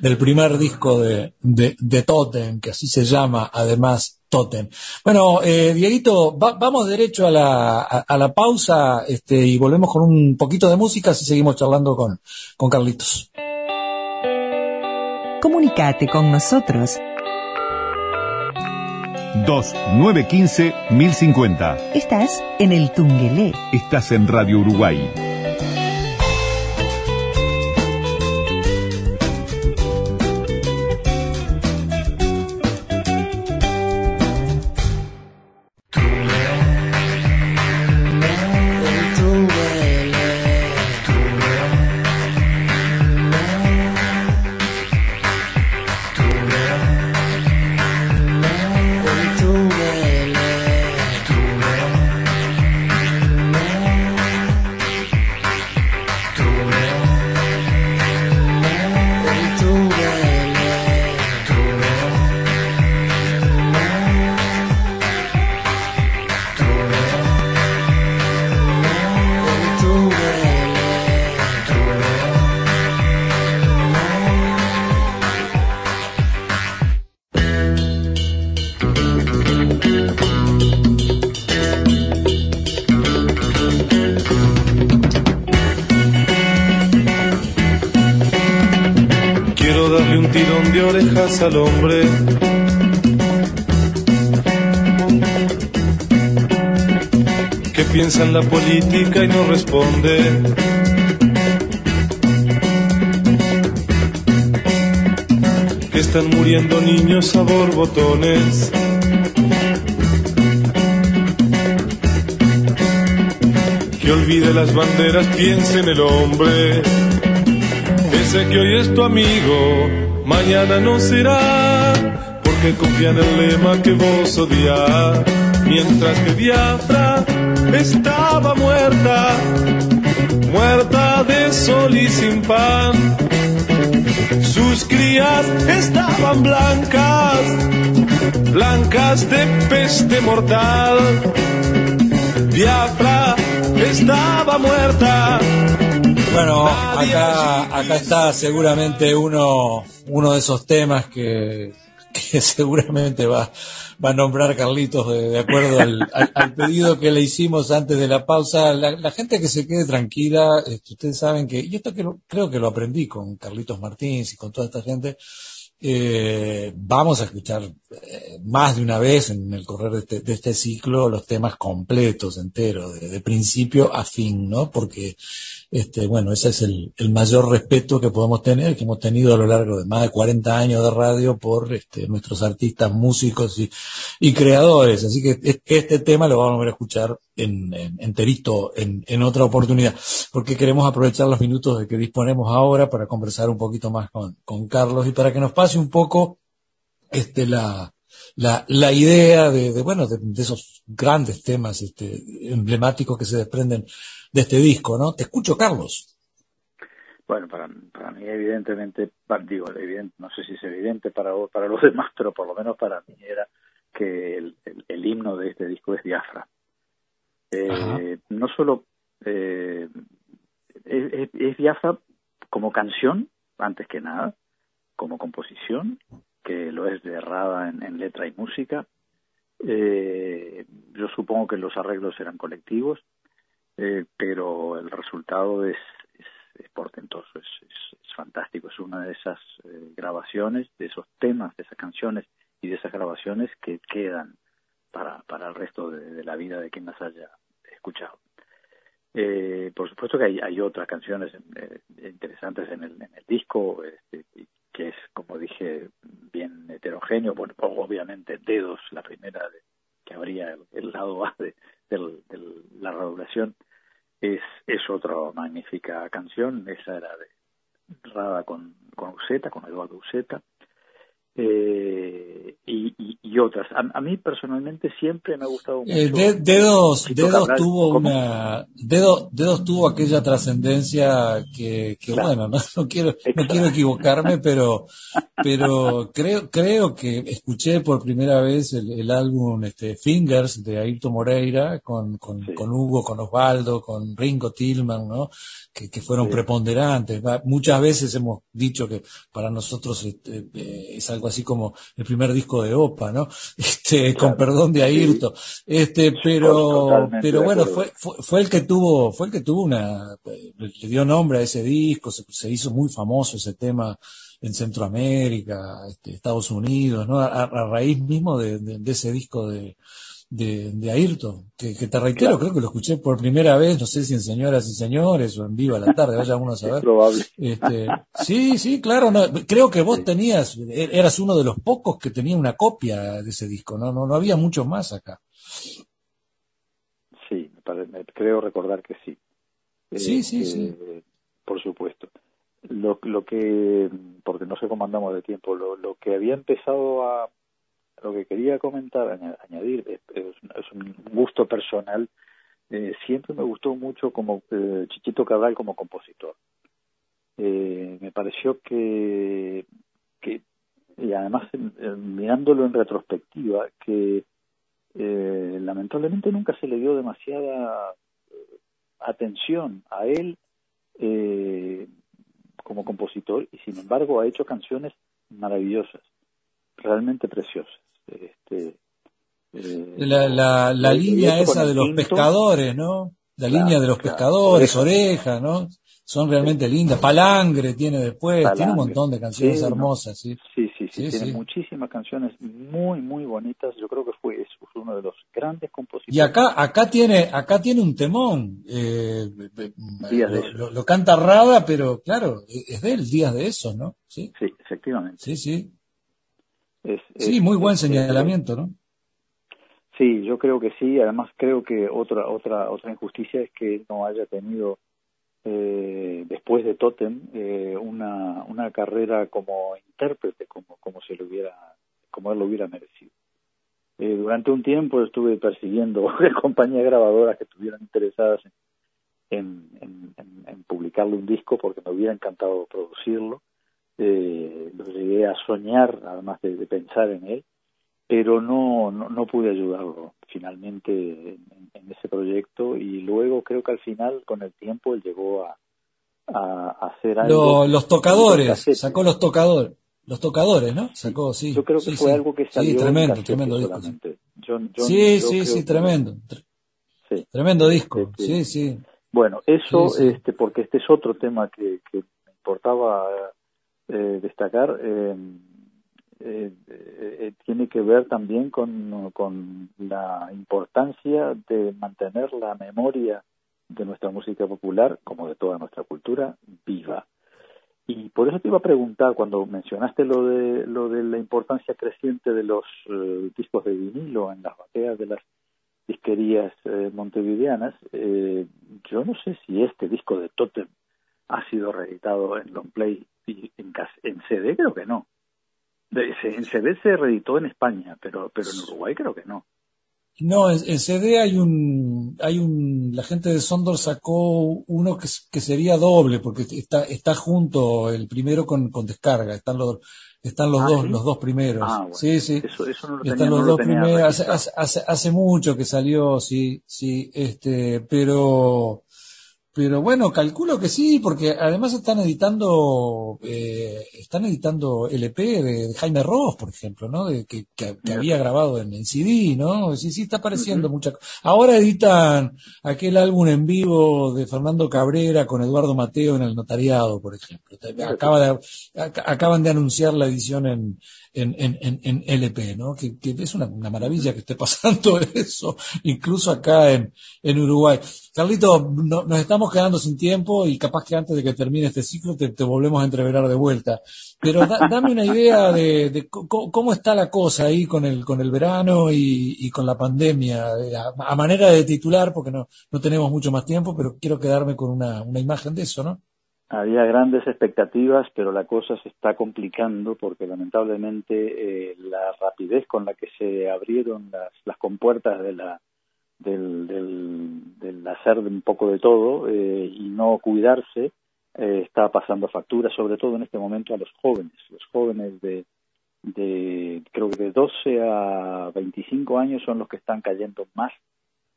Speaker 2: del primer disco de, de, Totem, que así se llama, además Totem. Bueno, eh, Dieguito, vamos derecho a la, a, la pausa, este, y volvemos con un poquito de música, si seguimos charlando con, con Carlitos.
Speaker 5: Comunicate con nosotros
Speaker 6: 2915 1050.
Speaker 5: Estás en el Tungelé.
Speaker 6: Estás en Radio Uruguay.
Speaker 1: Al hombre. Que piensa en la política y no responde. Que están muriendo niños a borbotones. Que olvide las banderas, piense en el hombre. Ese que hoy es tu amigo mañana no será, porque confía en el lema que vos odias, mientras que Biafra estaba muerta, muerta de sol y sin pan. Sus crías estaban blancas, blancas de peste mortal. Biafra estaba muerta.
Speaker 2: Bueno, acá, acá está seguramente uno, uno de esos temas que, que *laughs* seguramente va, va a nombrar Carlitos de, acuerdo *laughs* al, pedido que le hicimos antes de la pausa. La, gente que se quede tranquila, este, ustedes saben que, y esto que creo que lo aprendí con Carlitos Martínez y con toda esta gente, eh, vamos a escuchar eh, más de una vez en el correr de este, de este ciclo los temas completos, enteros, de, de, principio a fin, ¿no? Porque este, bueno, ese es el, mayor respeto que podemos tener, que hemos tenido a lo largo de más de 40 años de radio por este, nuestros artistas, músicos y, creadores. Así que este tema lo vamos a ver a escuchar en, enterito en, en otra oportunidad, porque queremos aprovechar los minutos de que disponemos ahora para conversar un poquito más con, con Carlos y para que nos pase un poco este, la, la, la idea de, de bueno, de, de, esos grandes temas este, emblemáticos que se desprenden de este disco, ¿no? Te escucho, Carlos.
Speaker 3: Bueno, para, para mí evidentemente, digo, evidente, no sé si es evidente para, para los *laughs* demás, pero por lo menos para mí era que el, el, el himno de este disco es Diafra. Eh, no solo eh, es, es, es Diafra como canción, antes que nada, como composición, que lo es de errada en, letra y música. Eh, yo supongo que los arreglos eran colectivos, eh, pero el resultado es, es, portentoso, es, es, fantástico, es una de esas eh, grabaciones, de esos temas, de esas canciones y de esas grabaciones que quedan para, para el resto de, la vida de quien las haya escuchado. Eh, por supuesto que hay, hay otras canciones interesantes en el, en el disco, este, que es, como dije, bien heterogéneo, bueno, obviamente Dedos, la primera de, que habría el, lado A de, la regulación, es, es otra magnífica canción, esa era de Rada con, con Uceta, con Eduardo Uceta, eh, y, y, y, otras. A, a, mí personalmente siempre me ha gustado mucho.
Speaker 2: Eh, de, dedos, dedos tuvo ¿Cómo? una, dedos, dedos tuvo aquella trascendencia que, que claro. bueno, no, no quiero, Exacto. no quiero equivocarme, *laughs* pero, pero creo, creo que escuché por primera vez el, el álbum este, Fingers de Ayrton Moreira con, con, sí. con Hugo, con Osvaldo, con Ringo Tillman, ¿no? Que, que fueron sí. preponderantes. Muchas veces hemos dicho que para nosotros este, eh, es algo así como el primer disco de OPA, ¿no? *laughs* Este, claro. con perdón de Ayrton. Este, pero, pero bueno, fue, fue, fue, el que tuvo, fue el que tuvo una, le dio nombre a ese disco, se, se hizo muy famoso ese tema en Centroamérica, este, Estados Unidos, ¿no? A, a raíz mismo de, de, de, ese disco de, de, de Ayrton, que, que te reitero, claro. creo que lo escuché por primera vez, no sé si en Señoras y Señores o en Viva la Tarde, vaya uno a *laughs* saber.
Speaker 3: Es probable.
Speaker 2: Este, sí, sí, claro, no, creo que vos tenías, er, eras uno de los pocos que tenía una copia de ese disco, no, no, no había muchos más acá.
Speaker 3: Sí, creo recordar que sí.
Speaker 2: Sí, eh, sí, sí.
Speaker 3: Por supuesto. Lo, lo que, porque no sé cómo andamos de tiempo, lo, lo que había empezado a lo que quería comentar, añadir, es, un gusto personal. Eh, siempre me gustó mucho como eh, Chiquito Cabral como compositor. Eh, me pareció que, que y además mirándolo en retrospectiva, que eh, lamentablemente nunca se le dio demasiada atención a él eh, como compositor y sin embargo ha hecho canciones maravillosas, realmente preciosas. Este,
Speaker 2: eh, la, la, la línea esa de los pescadores, ¿no? La claro, línea de los claro, pescadores, oreja, ¿no? Son realmente sí. lindas. Palangre tiene después, Palangre. tiene un montón de canciones sí, hermosas, ¿sí?
Speaker 3: Sí, sí, sí, tiene muchísimas canciones muy, muy bonitas. Yo creo que fue, es uno de los grandes compositores.
Speaker 2: Y acá, acá tiene, acá tiene un temón. Eh, lo, lo, lo, canta Rada, pero claro, es de él, Días de eso, ¿no? Sí,
Speaker 3: sí efectivamente.
Speaker 2: Sí, sí. Es, sí, muy buen señalamiento, ¿no?
Speaker 3: Sí, yo creo que sí. Además, creo que otra otra otra injusticia es que no haya tenido eh, después de Totem eh, una una carrera como intérprete, como como se lo hubiera como él lo hubiera merecido. Eh, durante un tiempo estuve persiguiendo *laughs* compañías grabadoras que estuvieran interesadas en, en, en, en publicarle un disco porque me hubiera encantado producirlo eh, lo llegué a soñar, además de, de pensar en él, pero no, no, no, pude ayudarlo finalmente en, en ese proyecto y luego creo que al final, con el tiempo, él llegó a, a, hacer algo.
Speaker 2: los tocadores, sacó los tocadores. Los tocadores, ¿no? Sacó, sí.
Speaker 3: Yo creo que fue algo que salió
Speaker 2: sí, tremendo, tremendo disco. sí, sí, sí, tremendo. Tremendo disco, sí, sí.
Speaker 3: Bueno, eso, este, porque este es otro tema que, que me importaba eh, destacar, em, eh, eh, tiene que ver también con, la importancia de mantener la memoria de nuestra música popular, como de toda nuestra cultura, viva. Y por eso te iba a preguntar, cuando mencionaste lo de, lo de la importancia creciente de los eh, discos de vinilo en las bateas de las disquerías eh, montevideanas, eh, yo no sé si este disco de Totem ha sido reeditado en long play y en, en CD, creo que no. En CD se reeditó en España, pero, pero en Uruguay creo que no.
Speaker 2: No, en, CD hay un, hay un, la gente de Sondor sacó uno que, que sería doble, porque está, está junto el primero con, con descarga, están los, están los ah, dos, los dos primeros. Ah, sí, sí. están los dos primeros, hace, hace, hace, mucho que salió, sí, sí, este, pero, pero bueno, calculo que sí, porque además están editando, eh, están editando LP de, Jaime Ross, por ejemplo, ¿no? De, que, que, había grabado en, CD, ¿no? Sí, sí, está apareciendo mucha Ahora editan aquel álbum en vivo de Fernando Cabrera con Eduardo Mateo en el notariado, por ejemplo. Acaba de, acaban de anunciar la edición en, en, en, en, LP, ¿no? Que, que es una, una, maravilla que esté pasando *laughs* eso, incluso acá en, en Uruguay. Carlito, nos estamos quedando sin tiempo y capaz que antes de que termine este ciclo te, te volvemos a entreverar de vuelta. Pero dame una idea de, de cómo está la cosa ahí con el, con el verano y, y con la pandemia, a, a, manera de titular, porque no, no tenemos mucho más tiempo, pero quiero quedarme con una, una imagen de eso, ¿no?
Speaker 3: Había grandes expectativas, pero la cosa se está complicando porque lamentablemente eh, la rapidez con la que se abrieron las, las compuertas de la, del, del, hacer un poco de todo eh, y no cuidarse eh, está pasando factura, sobre todo en este momento a los jóvenes. Los jóvenes de, de creo que de 12 a 25 años son los que están cayendo más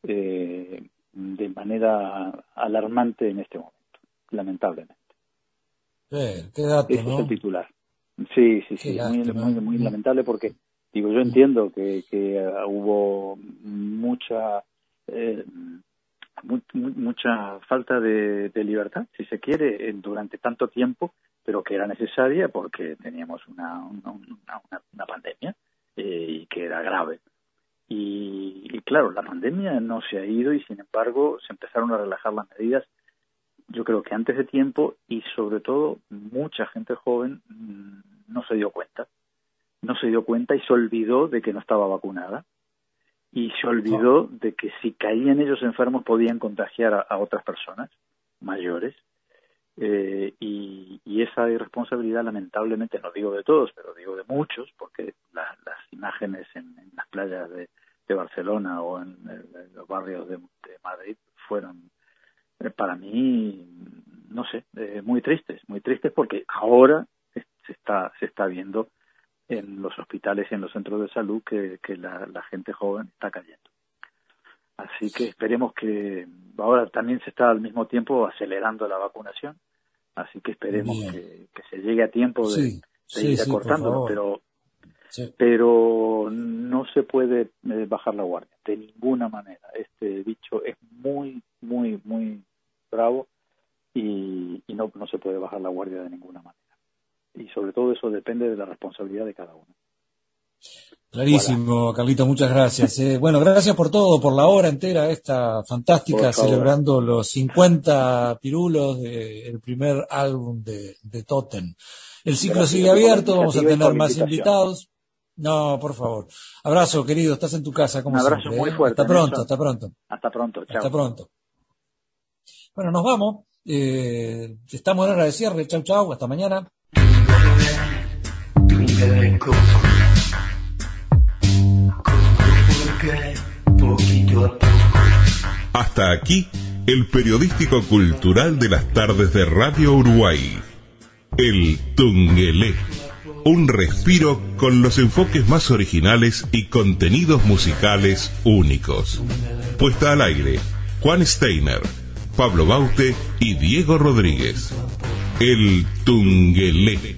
Speaker 3: de manera alarmante en este momento, lamentablemente.
Speaker 2: Qué dato,
Speaker 3: Ese es el titular. Sí, sí, sí, muy, muy, lamentable porque, digo, yo entiendo que, que uh, hubo mucha eh, mucha falta de, de, libertad, si se quiere, durante tanto tiempo, pero que era necesaria porque teníamos una, una, una, una pandemia eh, y que era grave. Y, y, claro, la pandemia no se ha ido y sin embargo se empezaron a relajar las medidas yo creo que antes de tiempo y sobre todo mucha gente joven mm, no se dio cuenta. No se dio cuenta y se olvidó de que no estaba vacunada. Y se olvidó de que si caían ellos enfermos podían contagiar a, otras personas mayores. Eh, y, y, esa irresponsabilidad lamentablemente no digo de todos pero digo de muchos porque las imágenes en, las playas de, de Barcelona o en, los barrios de, de Madrid fueron eh, para mí, no sé, eh, muy tristes, muy tristes porque ahora se está, se está viendo en los hospitales y en los centros de salud que, que la, gente joven está cayendo. Así que esperemos que ahora también se está al mismo tiempo acelerando la vacunación, así que esperemos que, se llegue a tiempo de, ir acortándolo, pero pero no se puede eh, bajar la guardia de ninguna manera. Este bicho es muy, muy, muy bravo y, no, no se puede bajar la guardia de ninguna manera. Y sobre todo eso depende de la responsabilidad de cada uno.
Speaker 2: Clarísimo, Carlito, muchas gracias. Eh. bueno, gracias por todo, por la hora entera esta fantástica, celebrando los 50 pirulos del primer álbum de, de Totem. El ciclo sigue abierto, vamos a tener más invitados. No, por favor. Abrazo, querido, estás en tu casa, como Un abrazo muy ¿eh? fuerte. Hasta pronto, hasta pronto.
Speaker 3: Hasta pronto, chao.
Speaker 2: Hasta pronto. Bueno, nos vamos. Eh, estamos en hora de cierre. Chau, chau. Hasta mañana.
Speaker 4: Hasta aquí el periodístico cultural de las tardes de Radio Uruguay. El Tungelé. Un respiro con los enfoques más originales y contenidos musicales únicos. Puesta al aire, Juan Steiner, Pablo Baute y Diego Rodríguez. El Tungelé.